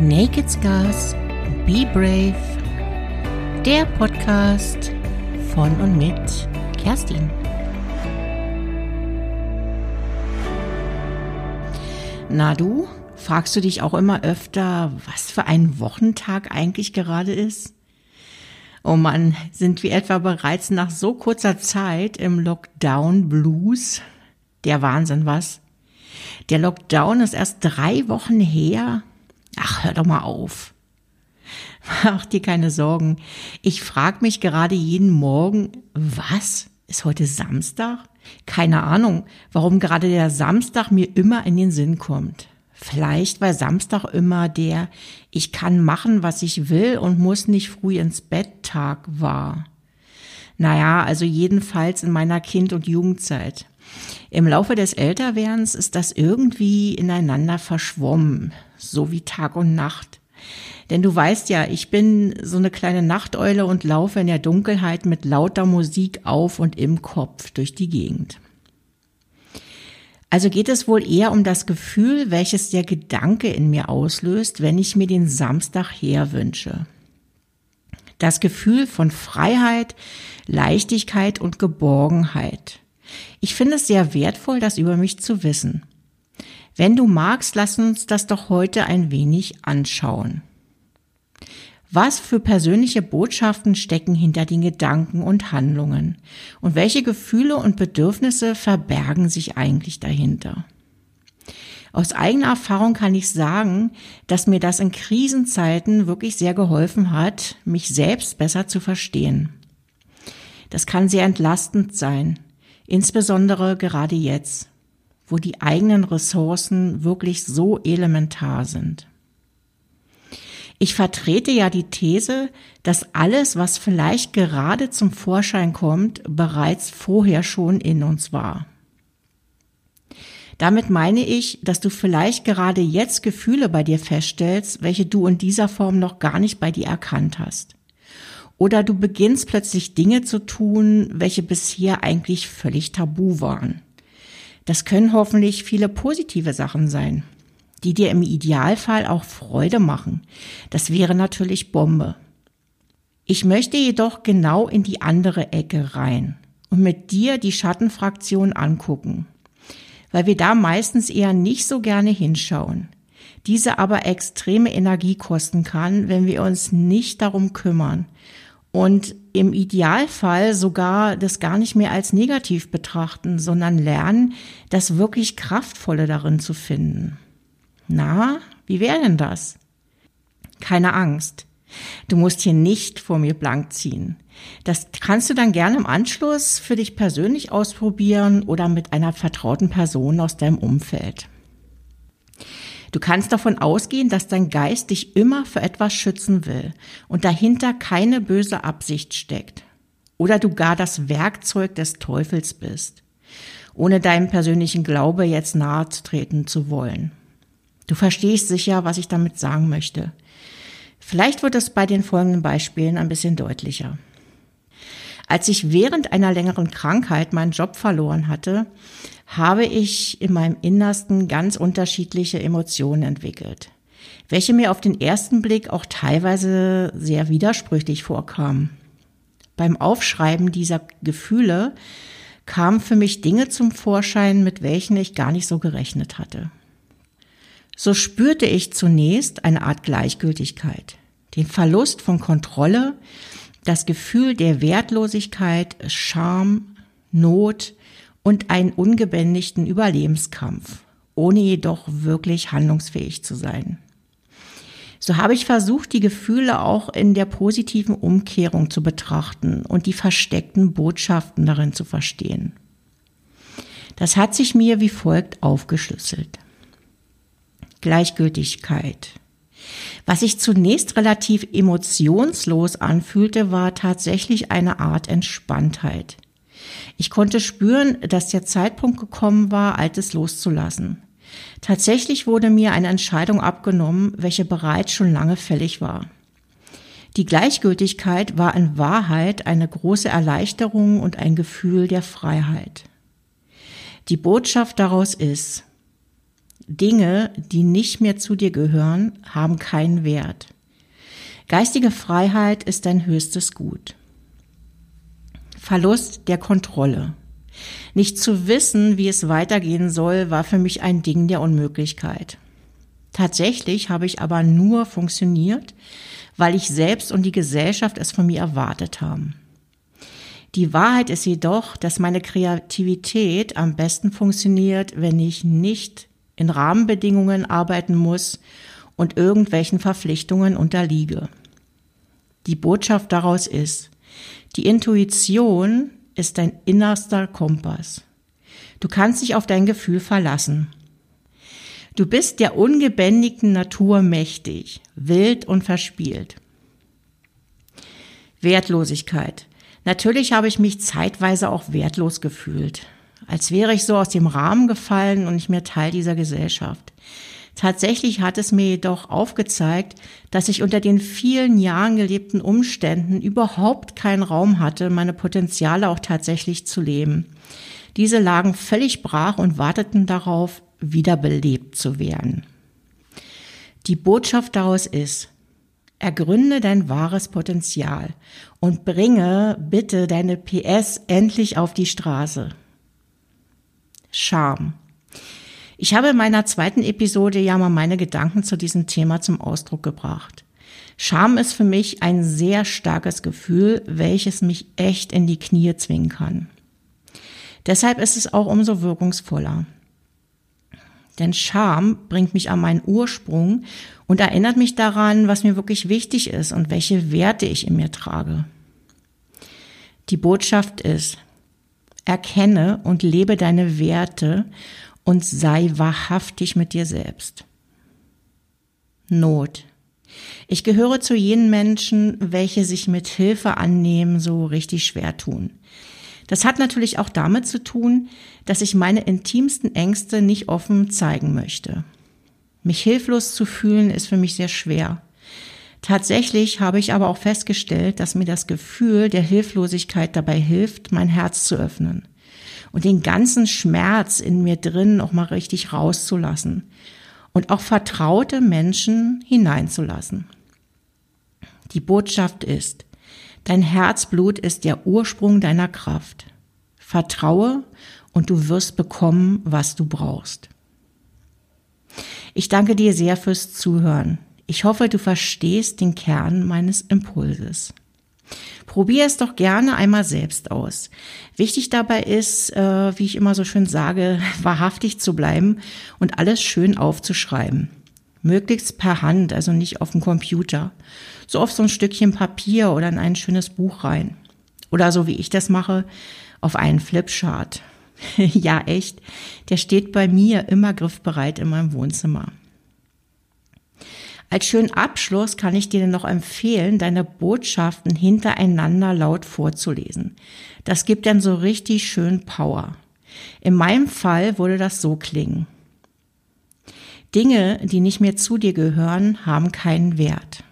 Naked Scars, Be Brave, der Podcast von und mit Kerstin. Na du, fragst du dich auch immer öfter, was für ein Wochentag eigentlich gerade ist? Oh Mann, sind wir etwa bereits nach so kurzer Zeit im Lockdown Blues? Der Wahnsinn, was? Der Lockdown ist erst drei Wochen her. Ach, hör doch mal auf. Mach dir keine Sorgen. Ich frag mich gerade jeden Morgen, was? Ist heute Samstag? Keine Ahnung, warum gerade der Samstag mir immer in den Sinn kommt. Vielleicht weil Samstag immer der Ich kann machen, was ich will und muss nicht früh ins Bett Tag war. Naja, also jedenfalls in meiner Kind- und Jugendzeit. Im Laufe des Älterwerdens ist das irgendwie ineinander verschwommen, so wie Tag und Nacht. Denn du weißt ja, ich bin so eine kleine Nachteule und laufe in der Dunkelheit mit lauter Musik auf und im Kopf durch die Gegend. Also geht es wohl eher um das Gefühl, welches der Gedanke in mir auslöst, wenn ich mir den Samstag herwünsche. Das Gefühl von Freiheit, Leichtigkeit und Geborgenheit. Ich finde es sehr wertvoll, das über mich zu wissen. Wenn du magst, lass uns das doch heute ein wenig anschauen. Was für persönliche Botschaften stecken hinter den Gedanken und Handlungen? Und welche Gefühle und Bedürfnisse verbergen sich eigentlich dahinter? Aus eigener Erfahrung kann ich sagen, dass mir das in Krisenzeiten wirklich sehr geholfen hat, mich selbst besser zu verstehen. Das kann sehr entlastend sein, insbesondere gerade jetzt, wo die eigenen Ressourcen wirklich so elementar sind. Ich vertrete ja die These, dass alles, was vielleicht gerade zum Vorschein kommt, bereits vorher schon in uns war. Damit meine ich, dass du vielleicht gerade jetzt Gefühle bei dir feststellst, welche du in dieser Form noch gar nicht bei dir erkannt hast. Oder du beginnst plötzlich Dinge zu tun, welche bisher eigentlich völlig tabu waren. Das können hoffentlich viele positive Sachen sein die dir im Idealfall auch Freude machen. Das wäre natürlich Bombe. Ich möchte jedoch genau in die andere Ecke rein und mit dir die Schattenfraktion angucken, weil wir da meistens eher nicht so gerne hinschauen. Diese aber extreme Energie kosten kann, wenn wir uns nicht darum kümmern und im Idealfall sogar das gar nicht mehr als negativ betrachten, sondern lernen, das wirklich Kraftvolle darin zu finden. Na, wie wäre denn das? Keine Angst. Du musst hier nicht vor mir blank ziehen. Das kannst du dann gerne im Anschluss für dich persönlich ausprobieren oder mit einer vertrauten Person aus deinem Umfeld. Du kannst davon ausgehen, dass dein Geist dich immer für etwas schützen will und dahinter keine böse Absicht steckt. Oder du gar das Werkzeug des Teufels bist, ohne deinem persönlichen Glaube jetzt nahe treten zu wollen. Du verstehst sicher, was ich damit sagen möchte. Vielleicht wird es bei den folgenden Beispielen ein bisschen deutlicher. Als ich während einer längeren Krankheit meinen Job verloren hatte, habe ich in meinem Innersten ganz unterschiedliche Emotionen entwickelt, welche mir auf den ersten Blick auch teilweise sehr widersprüchlich vorkamen. Beim Aufschreiben dieser Gefühle kamen für mich Dinge zum Vorschein, mit welchen ich gar nicht so gerechnet hatte so spürte ich zunächst eine Art Gleichgültigkeit, den Verlust von Kontrolle, das Gefühl der Wertlosigkeit, Scham, Not und einen ungebändigten Überlebenskampf, ohne jedoch wirklich handlungsfähig zu sein. So habe ich versucht, die Gefühle auch in der positiven Umkehrung zu betrachten und die versteckten Botschaften darin zu verstehen. Das hat sich mir wie folgt aufgeschlüsselt. Gleichgültigkeit. Was sich zunächst relativ emotionslos anfühlte, war tatsächlich eine Art Entspanntheit. Ich konnte spüren, dass der Zeitpunkt gekommen war, Altes loszulassen. Tatsächlich wurde mir eine Entscheidung abgenommen, welche bereits schon lange fällig war. Die Gleichgültigkeit war in Wahrheit eine große Erleichterung und ein Gefühl der Freiheit. Die Botschaft daraus ist, Dinge, die nicht mehr zu dir gehören, haben keinen Wert. Geistige Freiheit ist dein höchstes Gut. Verlust der Kontrolle. Nicht zu wissen, wie es weitergehen soll, war für mich ein Ding der Unmöglichkeit. Tatsächlich habe ich aber nur funktioniert, weil ich selbst und die Gesellschaft es von mir erwartet haben. Die Wahrheit ist jedoch, dass meine Kreativität am besten funktioniert, wenn ich nicht in Rahmenbedingungen arbeiten muss und irgendwelchen Verpflichtungen unterliege. Die Botschaft daraus ist, die Intuition ist dein innerster Kompass. Du kannst dich auf dein Gefühl verlassen. Du bist der ungebändigten Natur mächtig, wild und verspielt. Wertlosigkeit. Natürlich habe ich mich zeitweise auch wertlos gefühlt, als wäre ich so aus dem Rahmen gefallen und nicht mehr Teil dieser Gesellschaft. Tatsächlich hat es mir jedoch aufgezeigt, dass ich unter den vielen Jahren gelebten Umständen überhaupt keinen Raum hatte, meine Potenziale auch tatsächlich zu leben. Diese lagen völlig brach und warteten darauf, wiederbelebt zu werden. Die Botschaft daraus ist, ergründe dein wahres Potenzial und bringe bitte deine PS endlich auf die Straße. Scham. Ich habe in meiner zweiten Episode ja mal meine Gedanken zu diesem Thema zum Ausdruck gebracht. Scham ist für mich ein sehr starkes Gefühl, welches mich echt in die Knie zwingen kann. Deshalb ist es auch umso wirkungsvoller. Denn Scham bringt mich an meinen Ursprung und erinnert mich daran, was mir wirklich wichtig ist und welche Werte ich in mir trage. Die Botschaft ist, erkenne und lebe deine Werte und sei wahrhaftig mit dir selbst. Not. Ich gehöre zu jenen Menschen, welche sich mit Hilfe annehmen so richtig schwer tun. Das hat natürlich auch damit zu tun, dass ich meine intimsten Ängste nicht offen zeigen möchte. Mich hilflos zu fühlen ist für mich sehr schwer. Tatsächlich habe ich aber auch festgestellt, dass mir das Gefühl der Hilflosigkeit dabei hilft, mein Herz zu öffnen und den ganzen Schmerz in mir drin noch mal richtig rauszulassen und auch vertraute Menschen hineinzulassen. Die Botschaft ist, dein Herzblut ist der Ursprung deiner Kraft. Vertraue und du wirst bekommen, was du brauchst. Ich danke dir sehr fürs Zuhören. Ich hoffe, du verstehst den Kern meines Impulses. Probier es doch gerne einmal selbst aus. Wichtig dabei ist, äh, wie ich immer so schön sage, wahrhaftig zu bleiben und alles schön aufzuschreiben. Möglichst per Hand, also nicht auf dem Computer. So auf so ein Stückchen Papier oder in ein schönes Buch rein. Oder so wie ich das mache, auf einen Flipchart. ja, echt. Der steht bei mir immer griffbereit in meinem Wohnzimmer. Als schönen Abschluss kann ich dir noch empfehlen, deine Botschaften hintereinander laut vorzulesen. Das gibt dann so richtig schön Power. In meinem Fall würde das so klingen. Dinge, die nicht mehr zu dir gehören, haben keinen Wert.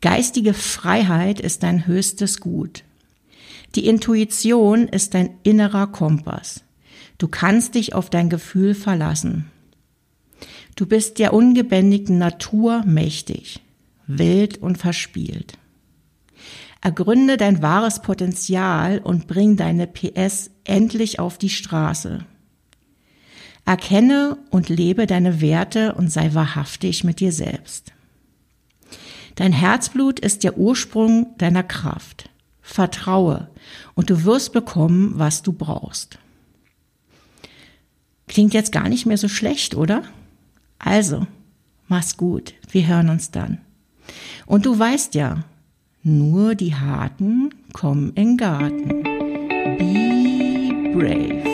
Geistige Freiheit ist dein höchstes Gut. Die Intuition ist dein innerer Kompass. Du kannst dich auf dein Gefühl verlassen. Du bist der ungebändigten Natur mächtig, wild und verspielt. Ergründe dein wahres Potenzial und bring deine PS endlich auf die Straße. Erkenne und lebe deine Werte und sei wahrhaftig mit dir selbst. Dein Herzblut ist der Ursprung deiner Kraft. Vertraue und du wirst bekommen, was du brauchst. Klingt jetzt gar nicht mehr so schlecht, oder? Also, mach's gut. Wir hören uns dann. Und du weißt ja, nur die Harten kommen in Garten. Be brave.